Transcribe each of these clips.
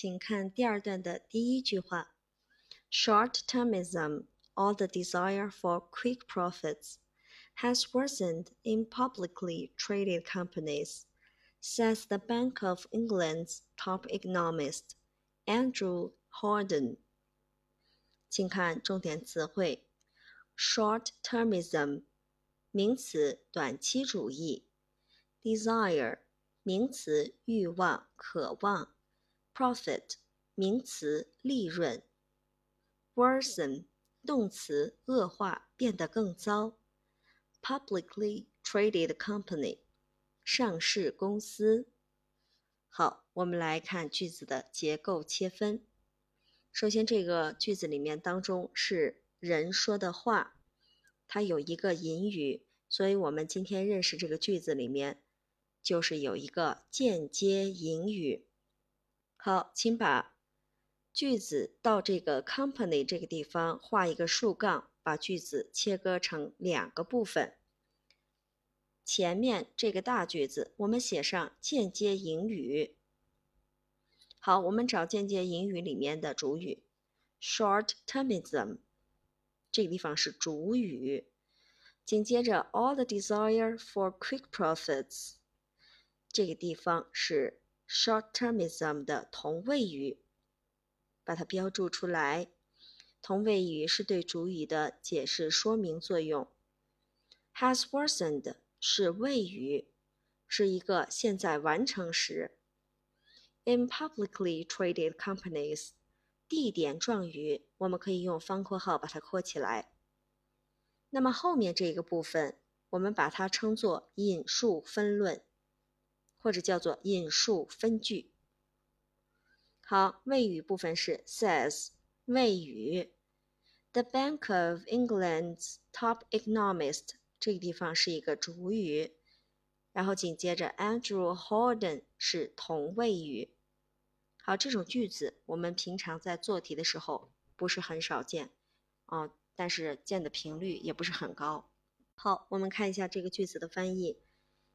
请看第二段的第一句话：Short-termism, or the desire for quick profits, has worsened in publicly traded companies, says the Bank of England's top economist Andrew Horton。请看重点词汇：short-termism，名词，短期主义；desire，名词，欲望、渴望。 Profit 名词利润，worsen 动词恶化变得更糟，publicly traded company 上市公司。好，我们来看句子的结构切分。首先，这个句子里面当中是人说的话，它有一个引语，所以我们今天认识这个句子里面就是有一个间接引语。好，请把句子到这个 company 这个地方画一个竖杠，把句子切割成两个部分。前面这个大句子，我们写上间接引语。好，我们找间接引语里面的主语，short-termism，这个地方是主语。紧接着，all the desire for quick profits，这个地方是。Short-termism 的同位语，把它标注出来。同位语是对主语的解释说明作用。has worsened 是谓语，是一个现在完成时。in publicly traded companies 地点状语，我们可以用方括号把它括起来。那么后面这个部分，我们把它称作引述分论。或者叫做引述分句。好，谓语部分是 says 谓语，The Bank of England's top economist 这个地方是一个主语，然后紧接着 Andrew Holden 是同位语。好，这种句子我们平常在做题的时候不是很少见啊，但是见的频率也不是很高。好，我们看一下这个句子的翻译，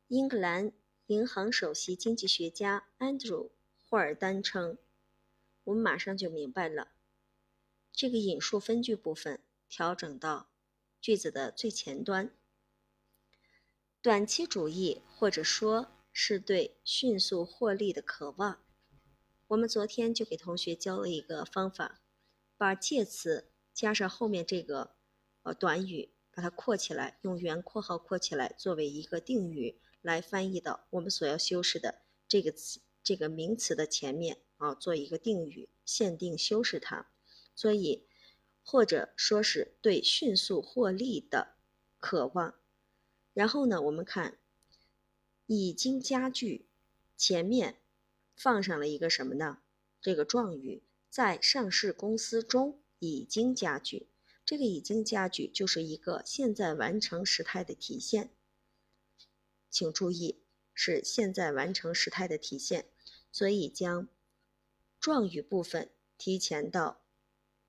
英格兰。银行首席经济学家安德鲁·霍尔丹称：“我们马上就明白了。这个引述分句部分调整到句子的最前端。短期主义，或者说是对迅速获利的渴望。我们昨天就给同学教了一个方法，把介词加上后面这个呃短语，把它括起来，用圆括号括起来，作为一个定语。”来翻译到我们所要修饰的这个词、这个名词的前面啊，做一个定语，限定修饰它。所以，或者说是对迅速获利的渴望。然后呢，我们看已经加剧，前面放上了一个什么呢？这个状语在上市公司中已经加剧。这个已经加剧就是一个现在完成时态的体现。请注意，是现在完成时态的体现，所以将状语部分提前到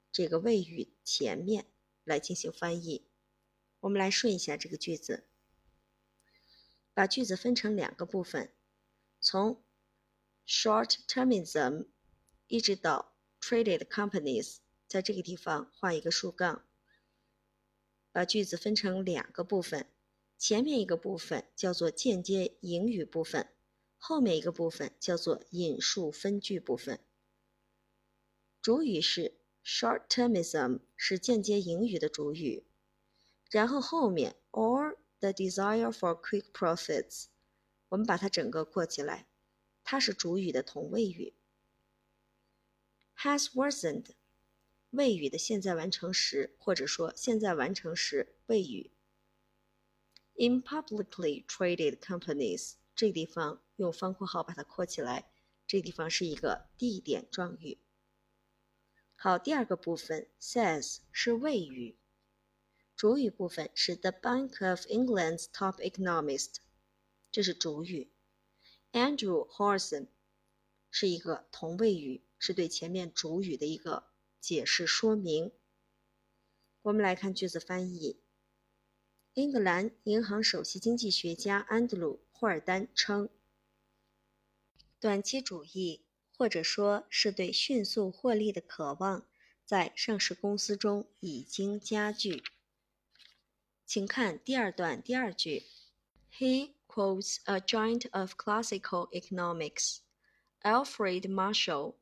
这个谓语前面来进行翻译。我们来顺一下这个句子，把句子分成两个部分，从 short-termism 一直到 traded companies，在这个地方画一个竖杠，把句子分成两个部分。前面一个部分叫做间接引语部分，后面一个部分叫做引述分句部分。主语是 short-termism，是间接引语的主语，然后后面 or the desire for quick profits，我们把它整个括起来，它是主语的同位语。has worsened，谓语的现在完成时，或者说现在完成时谓语。In publicly traded companies，这地方用方括号把它括起来，这地方是一个地点状语。好，第二个部分 says 是谓语，主语部分是 The Bank of England's top economist，这是主语。Andrew Horson 是一个同位语，是对前面主语的一个解释说明。我们来看句子翻译。英格兰银行首席经济学家安德鲁·霍尔丹称：“短期主义， 或者说是对迅速获利的渴望，在上市公司中已经加剧。请看第二段第二句，He quotes a giant of classical economics, Alfred Marshall,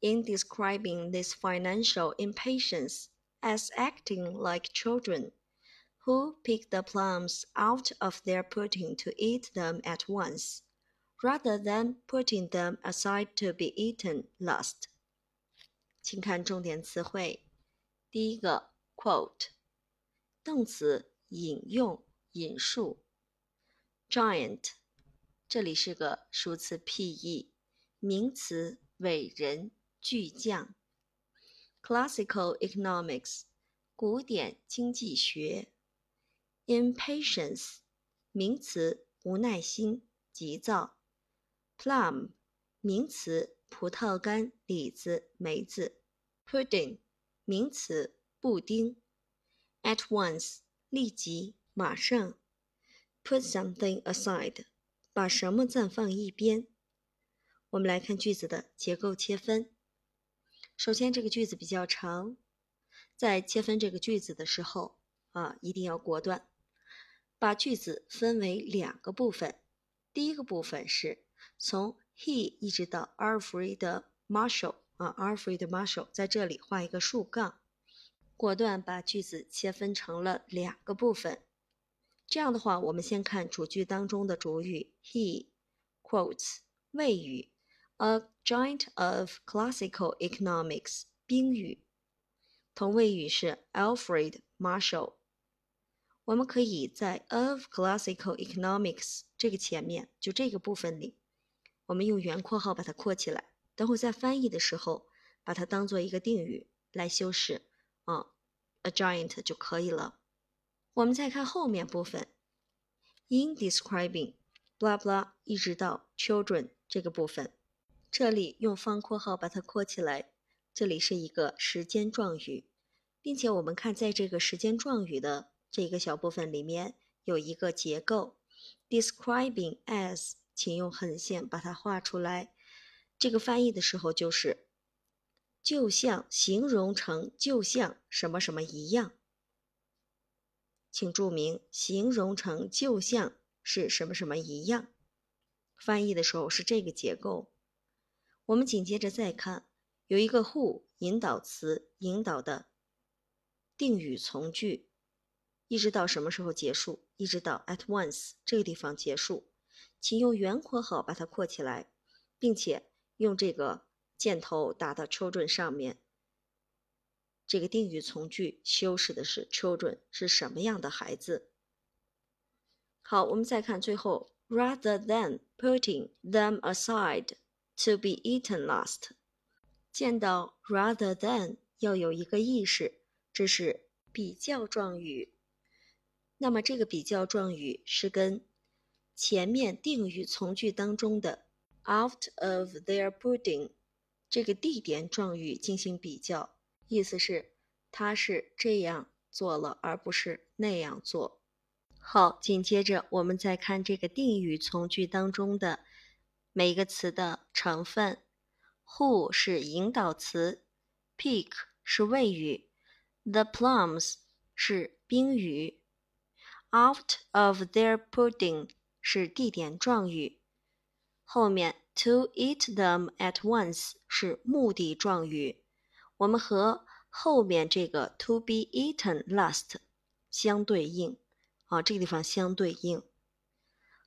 in describing this financial impatience as acting like children who pick the plums out of their pudding to eat them at once, rather than putting them aside to be eaten last. 请看重点词汇，第一个 quote，动词引用、引述。Giant，这里是个数词 P-E，名词伟人、巨匠。Classical economics，古典经济学。 Impatience，名词无耐心、急躁。Plum，名词葡萄干、李子、梅子。Pudding，名词布丁。At once。立即，马上，put something aside，把什么暂放一边。我们来看句子的结构切分。首先，这个句子比较长，在切分这个句子的时候啊，一定要果断，把句子分为两个部分。第一个部分是从 he 一直到 Alfred Marshall 啊，Alfred Marshall 在这里画一个竖杠。果断把句子切分成了两个部分。这样的话，我们先看主句当中的主语 he quotes 谓语 a giant of classical economics 宾语，同位语是 Alfred Marshall。我们可以在 of classical economics 这个前面，就这个部分里，我们用圆括号把它括起来。等会在翻译的时候，把它当做一个定语来修饰。啊，a giant 就可以了。我们再看后面部分，in describing，blah blah，一直到 children 这个部分，这里用方括号把它括起来。这里是一个时间状语，并且我们看在这个时间状语的这个小部分里面有一个结构，describing as，请用横线把它画出来。这个翻译的时候就是。就像形容成就像什么什么一样，请注明形容成就像是什么什么一样。翻译的时候是这个结构。我们紧接着再看，有一个 who 引导词引导的定语从句，一直到什么时候结束？一直到 at once 这个地方结束，请用圆括号把它括起来，并且用这个。箭头打到 children 上面，这个定语从句修饰的是 children 是什么样的孩子。好，我们再看最后，rather than putting them aside to be eaten last，见到 rather than 要有一个意识，这是比较状语。那么这个比较状语是跟前面定语从句当中的 out of their building"。这个地点状语进行比较，意思是他是这样做了，而不是那样做。好，紧接着我们再看这个定语从句当中的每一个词的成分。Who 是引导词，Pick 是谓语，The plums 是宾语，Out of their pudding 是地点状语，后面。To eat them at once 是目的状语，我们和后面这个 to be eaten last 相对应啊，这个地方相对应。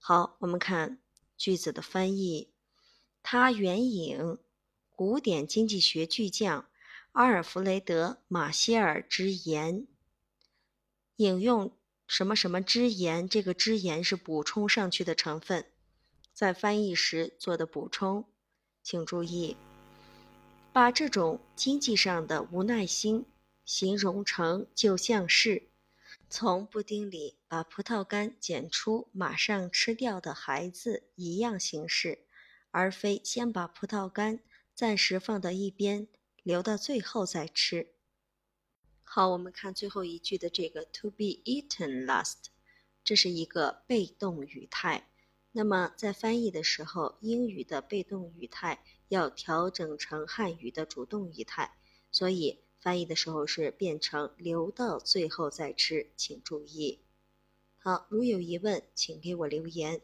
好，我们看句子的翻译，他援引古典经济学巨匠阿尔弗雷德·马歇尔之言，引用什么什么之言，这个之言是补充上去的成分。在翻译时做的补充，请注意，把这种经济上的无奈心形容成就像是从布丁里把葡萄干捡出马上吃掉的孩子一样形式，而非先把葡萄干暂时放到一边，留到最后再吃。好，我们看最后一句的这个 “to be eaten last”，这是一个被动语态。那么在翻译的时候，英语的被动语态要调整成汉语的主动语态，所以翻译的时候是变成留到最后再吃，请注意。好，如有疑问，请给我留言。